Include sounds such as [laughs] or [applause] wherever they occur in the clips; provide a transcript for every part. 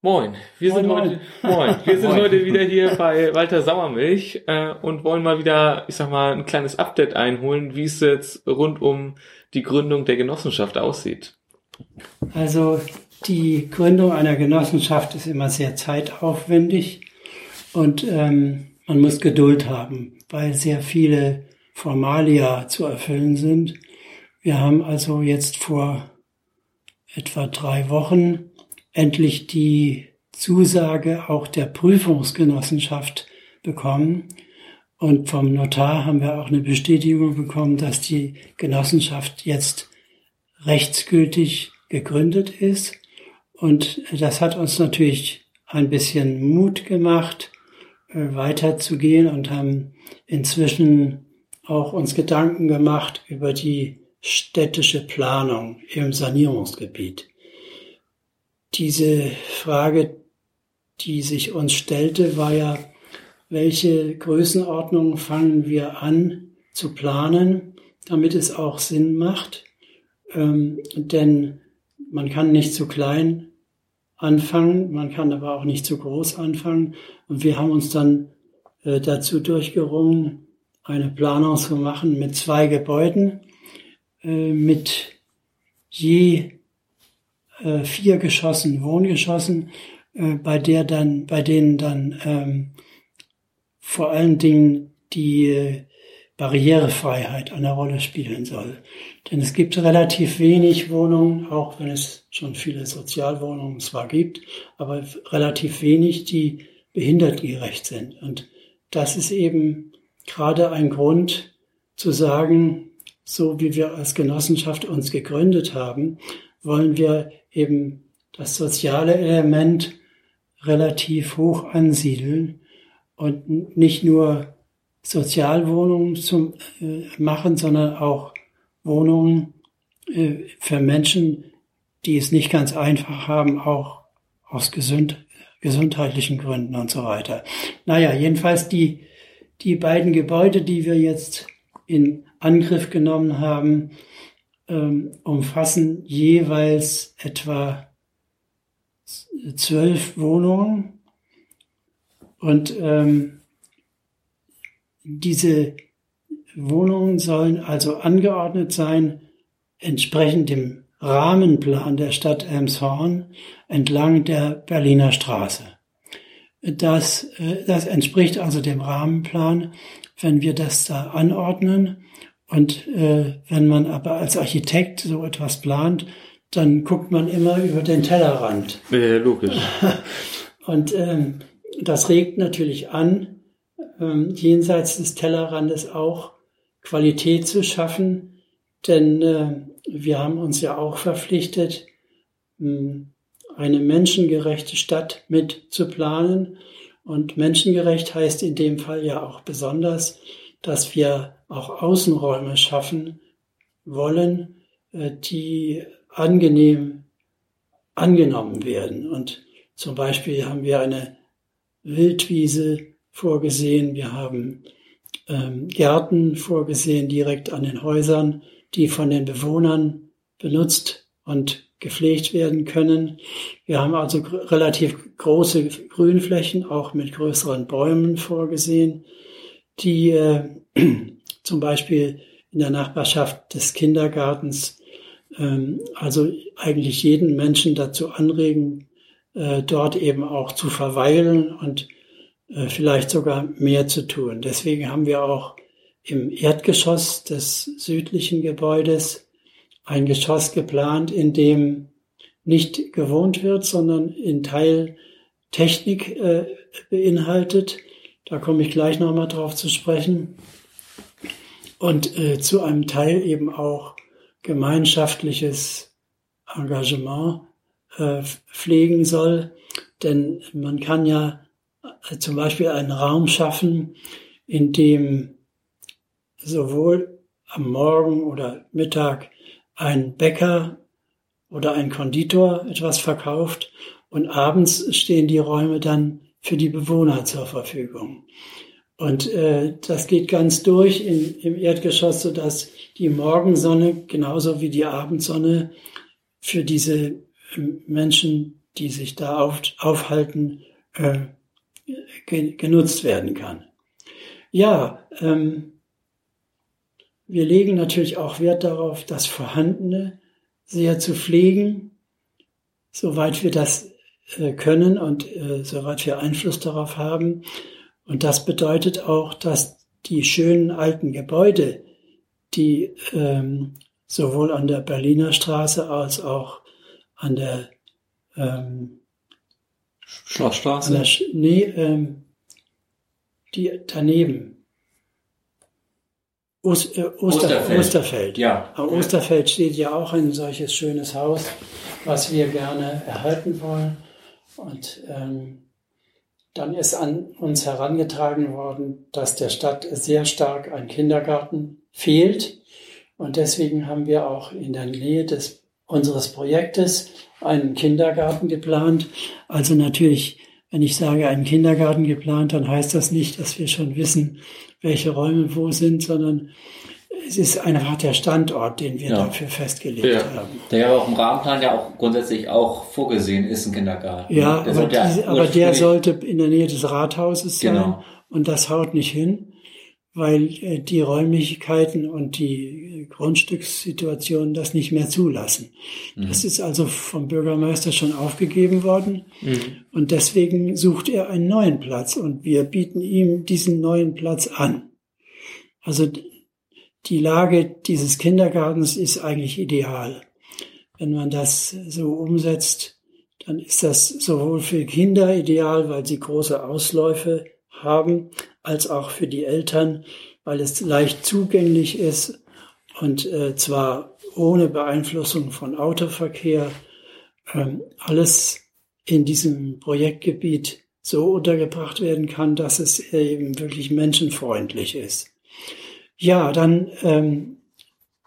Moin, wir sind Moin, heute, moin, wir sind Moin. heute wieder hier bei Walter Sauermilch äh, und wollen mal wieder, ich sag mal, ein kleines Update einholen, wie es jetzt rund um die Gründung der Genossenschaft aussieht. Also die Gründung einer Genossenschaft ist immer sehr zeitaufwendig und ähm, man muss Geduld haben, weil sehr viele Formalia zu erfüllen sind. Wir haben also jetzt vor etwa drei Wochen endlich die Zusage auch der Prüfungsgenossenschaft bekommen. Und vom Notar haben wir auch eine Bestätigung bekommen, dass die Genossenschaft jetzt rechtsgültig gegründet ist. Und das hat uns natürlich ein bisschen Mut gemacht, äh, weiterzugehen und haben inzwischen auch uns Gedanken gemacht über die städtische Planung im Sanierungsgebiet. Diese Frage, die sich uns stellte, war ja, welche Größenordnung fangen wir an zu planen, damit es auch Sinn macht. Ähm, denn man kann nicht zu klein anfangen, man kann aber auch nicht zu groß anfangen. Und wir haben uns dann äh, dazu durchgerungen, eine Planung zu machen mit zwei Gebäuden, äh, mit je äh, vier Geschossen, Wohngeschossen, äh, bei der dann, bei denen dann ähm, vor allen Dingen die äh, Barrierefreiheit eine Rolle spielen soll. Denn es gibt relativ wenig Wohnungen, auch wenn es schon viele Sozialwohnungen zwar gibt, aber relativ wenig, die behindertengerecht sind. Und das ist eben gerade ein Grund zu sagen, so wie wir als Genossenschaft uns gegründet haben, wollen wir eben das soziale Element relativ hoch ansiedeln und nicht nur Sozialwohnungen zum äh, machen, sondern auch Wohnungen äh, für Menschen, die es nicht ganz einfach haben, auch aus gesund, gesundheitlichen Gründen und so weiter. Naja, jedenfalls die, die beiden Gebäude, die wir jetzt in Angriff genommen haben, ähm, umfassen jeweils etwa zwölf Wohnungen und ähm, diese Wohnungen sollen also angeordnet sein, entsprechend dem Rahmenplan der Stadt Elmshorn entlang der Berliner Straße. Das, äh, das entspricht also dem Rahmenplan, wenn wir das da anordnen. Und äh, wenn man aber als Architekt so etwas plant, dann guckt man immer über den Tellerrand. Äh, logisch. [laughs] Und ähm, das regt natürlich an, ähm, jenseits des Tellerrandes auch Qualität zu schaffen, denn äh, wir haben uns ja auch verpflichtet, mh, eine menschengerechte Stadt mit zu planen. Und menschengerecht heißt in dem Fall ja auch besonders, dass wir auch Außenräume schaffen wollen, äh, die angenehm angenommen werden. Und zum Beispiel haben wir eine Wildwiese vorgesehen, wir haben ähm, Gärten vorgesehen direkt an den Häusern, die von den Bewohnern benutzt und gepflegt werden können. Wir haben also relativ große Grünflächen, auch mit größeren Bäumen vorgesehen, die äh, [clears throat] zum Beispiel in der Nachbarschaft des Kindergartens ähm, also eigentlich jeden Menschen dazu anregen, äh, dort eben auch zu verweilen und äh, vielleicht sogar mehr zu tun. Deswegen haben wir auch im Erdgeschoss des südlichen Gebäudes ein Geschoss geplant, in dem nicht gewohnt wird, sondern in Teil Technik äh, beinhaltet. Da komme ich gleich nochmal drauf zu sprechen. Und äh, zu einem Teil eben auch gemeinschaftliches Engagement äh, pflegen soll. Denn man kann ja äh, zum Beispiel einen Raum schaffen, in dem sowohl am Morgen oder Mittag ein Bäcker oder ein Konditor etwas verkauft und abends stehen die Räume dann für die Bewohner zur Verfügung. Und äh, das geht ganz durch in, im Erdgeschoss, so dass die Morgensonne genauso wie die Abendsonne für diese ähm, Menschen, die sich da auf, aufhalten, äh, genutzt werden kann. Ja, ähm, wir legen natürlich auch Wert darauf, das Vorhandene sehr zu pflegen, soweit wir das äh, können und äh, soweit wir Einfluss darauf haben. Und das bedeutet auch, dass die schönen alten Gebäude, die ähm, sowohl an der Berliner Straße als auch an der ähm, Schlossstraße? Der, nee, ähm, die daneben. Ost, äh, Oster, Osterfeld. Osterfeld. Ja. Am Osterfeld steht ja auch ein solches schönes Haus, was wir gerne erhalten wollen. Und ähm, dann ist an uns herangetragen worden, dass der Stadt sehr stark ein Kindergarten fehlt. Und deswegen haben wir auch in der Nähe des, unseres Projektes einen Kindergarten geplant. Also natürlich, wenn ich sage einen Kindergarten geplant, dann heißt das nicht, dass wir schon wissen, welche Räume wo sind, sondern es ist einfach der Standort, den wir ja. dafür festgelegt ja. haben. Der ja auch im Rahmenplan ja auch grundsätzlich auch vorgesehen ist, ein Kindergarten. Ja, der aber, diese, aber der sollte in der Nähe des Rathauses sein genau. und das haut nicht hin weil äh, die Räumlichkeiten und die Grundstückssituation das nicht mehr zulassen. Mhm. Das ist also vom Bürgermeister schon aufgegeben worden mhm. und deswegen sucht er einen neuen Platz und wir bieten ihm diesen neuen Platz an. Also die Lage dieses Kindergartens ist eigentlich ideal. Wenn man das so umsetzt, dann ist das sowohl für Kinder ideal, weil sie große Ausläufe haben, als auch für die Eltern, weil es leicht zugänglich ist und äh, zwar ohne Beeinflussung von Autoverkehr. Ähm, alles in diesem Projektgebiet so untergebracht werden kann, dass es eben wirklich menschenfreundlich ist. Ja, dann ähm,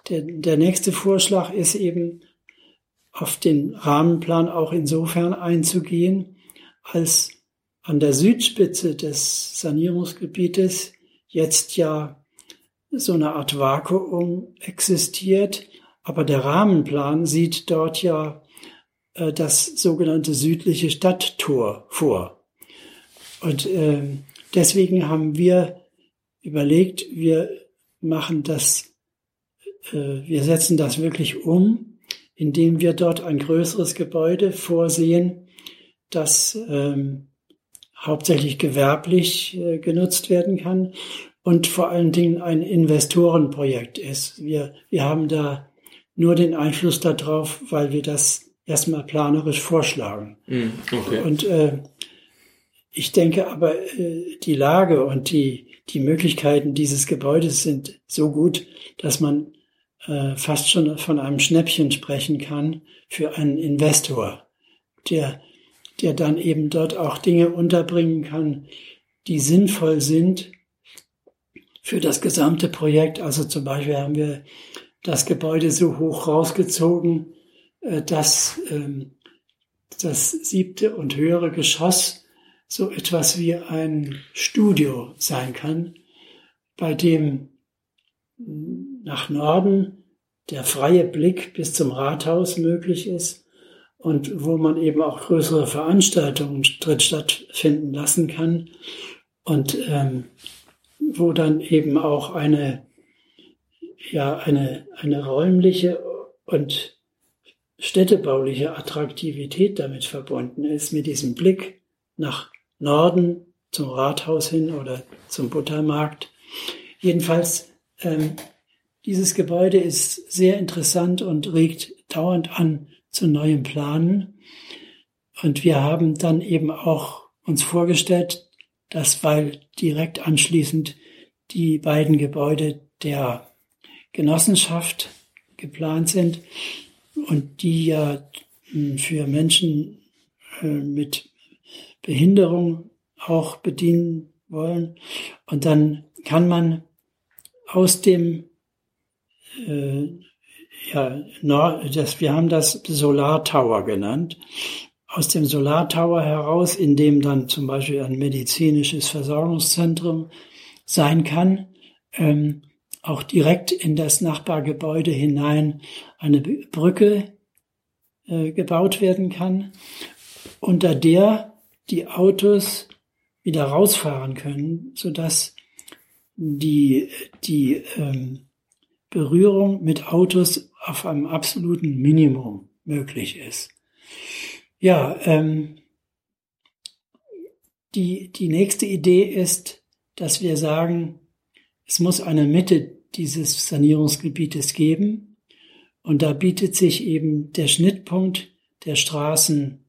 der, der nächste Vorschlag ist eben auf den Rahmenplan auch insofern einzugehen, als an der Südspitze des Sanierungsgebietes jetzt ja so eine Art Vakuum existiert, aber der Rahmenplan sieht dort ja äh, das sogenannte südliche Stadttor vor. Und äh, deswegen haben wir überlegt, wir machen das, äh, wir setzen das wirklich um, indem wir dort ein größeres Gebäude vorsehen, das ähm, hauptsächlich gewerblich äh, genutzt werden kann und vor allen Dingen ein Investorenprojekt ist. Wir, wir haben da nur den Einfluss darauf, weil wir das erstmal planerisch vorschlagen. Mm, okay. Und äh, ich denke aber, äh, die Lage und die, die Möglichkeiten dieses Gebäudes sind so gut, dass man äh, fast schon von einem Schnäppchen sprechen kann für einen Investor, der der dann eben dort auch Dinge unterbringen kann, die sinnvoll sind für das gesamte Projekt. Also zum Beispiel haben wir das Gebäude so hoch rausgezogen, äh, dass ähm, das siebte und höhere Geschoss so etwas wie ein Studio sein kann, bei dem nach Norden der freie Blick bis zum Rathaus möglich ist und wo man eben auch größere Veranstaltungen drin stattfinden lassen kann und ähm, wo dann eben auch eine ja eine eine räumliche und städtebauliche Attraktivität damit verbunden ist mit diesem Blick nach Norden zum Rathaus hin oder zum Buttermarkt. Jedenfalls ähm, dieses Gebäude ist sehr interessant und regt dauernd an, zu neuen Planen. Und wir haben dann eben auch uns vorgestellt, dass weil direkt anschließend die beiden Gebäude der Genossenschaft geplant sind und die ja hm, für Menschen äh, mit Behinderung auch bedienen wollen. Und dann kann man aus dem äh, ja, das, wir haben das Solar Tower genannt. Aus dem Solar Tower heraus, in dem dann zum Beispiel ein medizinisches Versorgungszentrum sein kann, ähm, auch direkt in das Nachbargebäude hinein eine Brücke äh, gebaut werden kann. unter der die Autos wieder rausfahren können, sodass die, die ähm, Berührung mit Autos auf einem absoluten Minimum möglich ist. Ja, ähm, die, die nächste Idee ist, dass wir sagen, es muss eine Mitte dieses Sanierungsgebietes geben. Und da bietet sich eben der Schnittpunkt der Straßen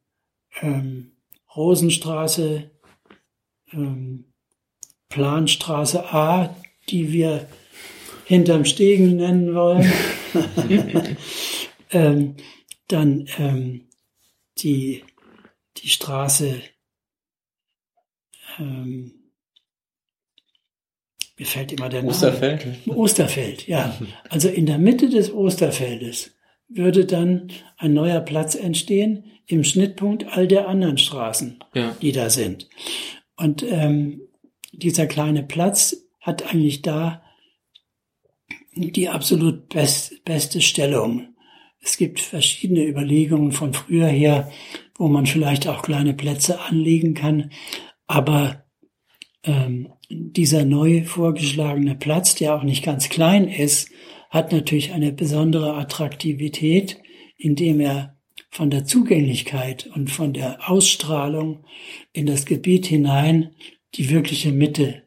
ähm, Rosenstraße, ähm, Planstraße A, die wir hinterm Stegen nennen wollen. [laughs] ähm, dann ähm, die, die Straße, ähm, mir fällt immer der Name. Osterfeld? Osterfeld, ja. Also in der Mitte des Osterfeldes würde dann ein neuer Platz entstehen im Schnittpunkt all der anderen Straßen, Ja. die da sind. Und ähm, dieser kleine Platz hat eigentlich da die absolut best, beste Stellung. Es gibt verschiedene Überlegungen von früher her, wo man vielleicht auch kleine Plätze anlegen kann. Aber ähm, dieser neu vorgeschlagene Platz, der auch nicht ganz klein ist, hat natürlich eine besondere Attraktivität, indem er von der Zugänglichkeit und von der Ausstrahlung in das Gebiet hinein die wirkliche Mitte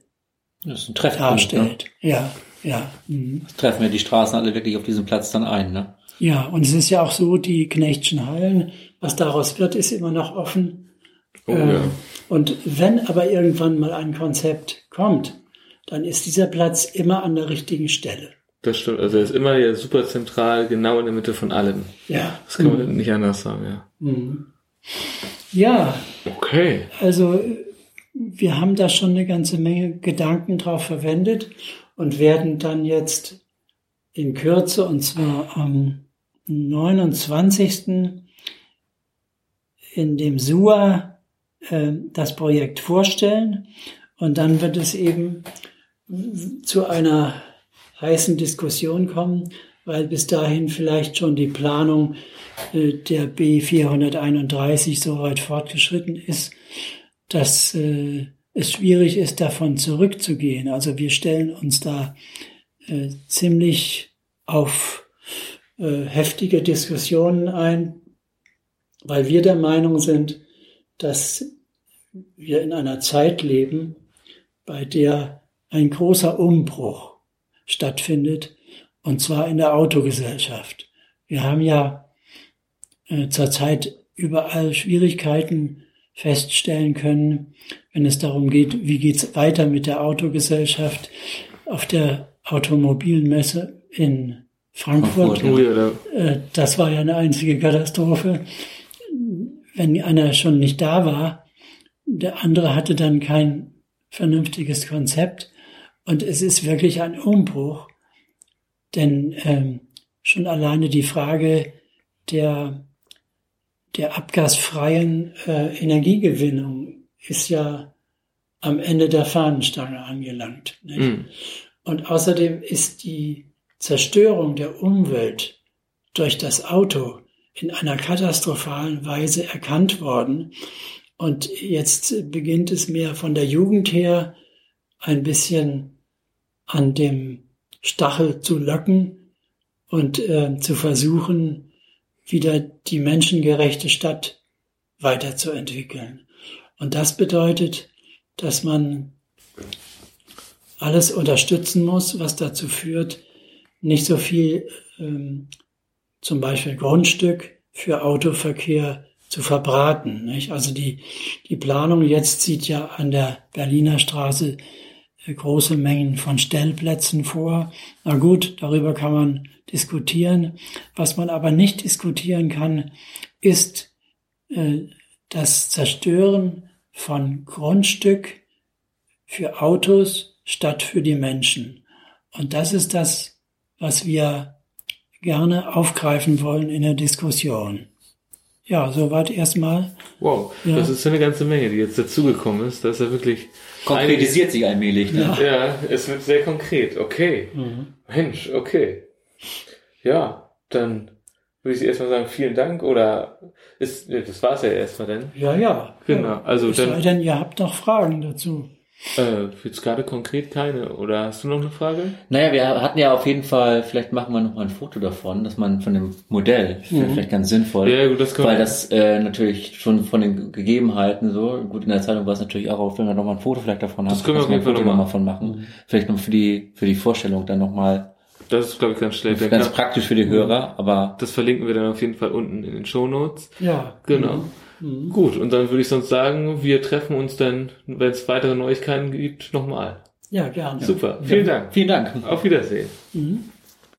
Das ist ein Treffpunkt. Ne? darstellt. Ja, ja. mhm. Das treffen wir die Straßen alle wirklich auf diesem Platz dann ein. Ne? Ja, und es ist ja auch so, die Knechtschen Hallen, was daraus wird, ist immer noch offen. Oh, Ähm, ja. Und wenn aber irgendwann mal ein Konzept kommt, dann ist dieser Platz immer an der richtigen Stelle. Das stimmt. Also er ist immer super zentral, genau in der Mitte von allem. Ja. Das kann man nicht anders sagen, ja. Mhm. Ja, Okay. also wir haben da schon eine ganze Menge Gedanken drauf verwendet und werden dann jetzt in Kürze, und zwar am 29. in dem SUA äh, das Projekt vorstellen und dann wird es eben zu einer heißen Diskussion kommen, weil bis dahin vielleicht schon die Planung äh, der B431 so weit fortgeschritten ist, dass äh, es schwierig ist, davon zurückzugehen. Also wir stellen uns da äh, ziemlich auf heftige Diskussionen ein, weil wir der Meinung sind, dass wir in einer Zeit leben, bei der ein großer Umbruch stattfindet, und zwar in der Autogesellschaft. Wir haben ja äh, zurzeit überall Schwierigkeiten feststellen können, wenn es darum geht, wie geht's weiter mit der Autogesellschaft auf der Automobilmesse in Frankfurt. Frankfurt, Äh, Das war ja eine einzige Katastrophe. Wenn einer schon nicht da war, der andere hatte dann kein vernünftiges Konzept. Und es ist wirklich ein Umbruch, denn ähm, schon alleine die Frage der, der abgasfreien äh, Energiegewinnung ist ja am Ende der Fahnenstange angelangt. Mh. Und außerdem ist die Zerstörung der Umwelt durch das Auto in einer katastrophalen Weise erkannt worden. Und jetzt beginnt es mehr von der Jugend her ein bisschen an dem Stachel zu locken und äh, zu versuchen, wieder die menschengerechte Stadt weiterzuentwickeln. Und das bedeutet, dass man alles unterstützen muss, was dazu führt, nicht so viel ähm, zum Beispiel Grundstück für Autoverkehr zu verbraten. Nicht? Also die, die Planung jetzt sieht ja an der Berliner Straße große Mengen von Stellplätzen vor. Na gut, darüber kann man diskutieren. Was man aber nicht diskutieren kann, ist äh, das Zerstören von Grundstück für Autos statt für die Menschen. Und das ist das, was wir gerne aufgreifen wollen in der Diskussion. Ja, soweit erstmal. Wow, Ja. das ist eine ganze Menge, die jetzt dazugekommen ist. Das ist ja wirklich. Konkretisiert sich allmählich. Ne? Ja. Ja, es wird sehr konkret. Okay. Mensch, okay. Ja, dann würde ich erstmal sagen, vielen Dank oder ist, das war's ja erstmal dann. Ja, ja. Genau, Ja. also Es dann- sei denn, ihr habt noch Fragen dazu. Äh, jetzt gerade konkret keine. Oder hast du noch eine Frage? Naja, wir hatten ja auf jeden Fall, vielleicht machen wir noch mal ein Foto davon, dass man von dem Modell, mhm. vielleicht ganz sinnvoll, Ja, gut, das können weil das äh, natürlich schon von den Gegebenheiten so, gut in der Zeitung war es natürlich auch auf, wenn wir noch mal ein Foto vielleicht davon haben, Das können wir auf jeden ein Foto Fall noch noch mal von machen. Vielleicht noch für die für die Vorstellung dann noch mal Das ist, glaube ich, ganz schnell. ganz praktisch für die Hörer, aber Das verlinken wir dann auf jeden Fall unten in den Shownotes. Ja. Genau. Gut, und dann würde ich sonst sagen, wir treffen uns dann, wenn es weitere Neuigkeiten gibt, nochmal. Ja, gerne. Super, vielen Dank. vielen Dank. Auf Wiedersehen. Mhm.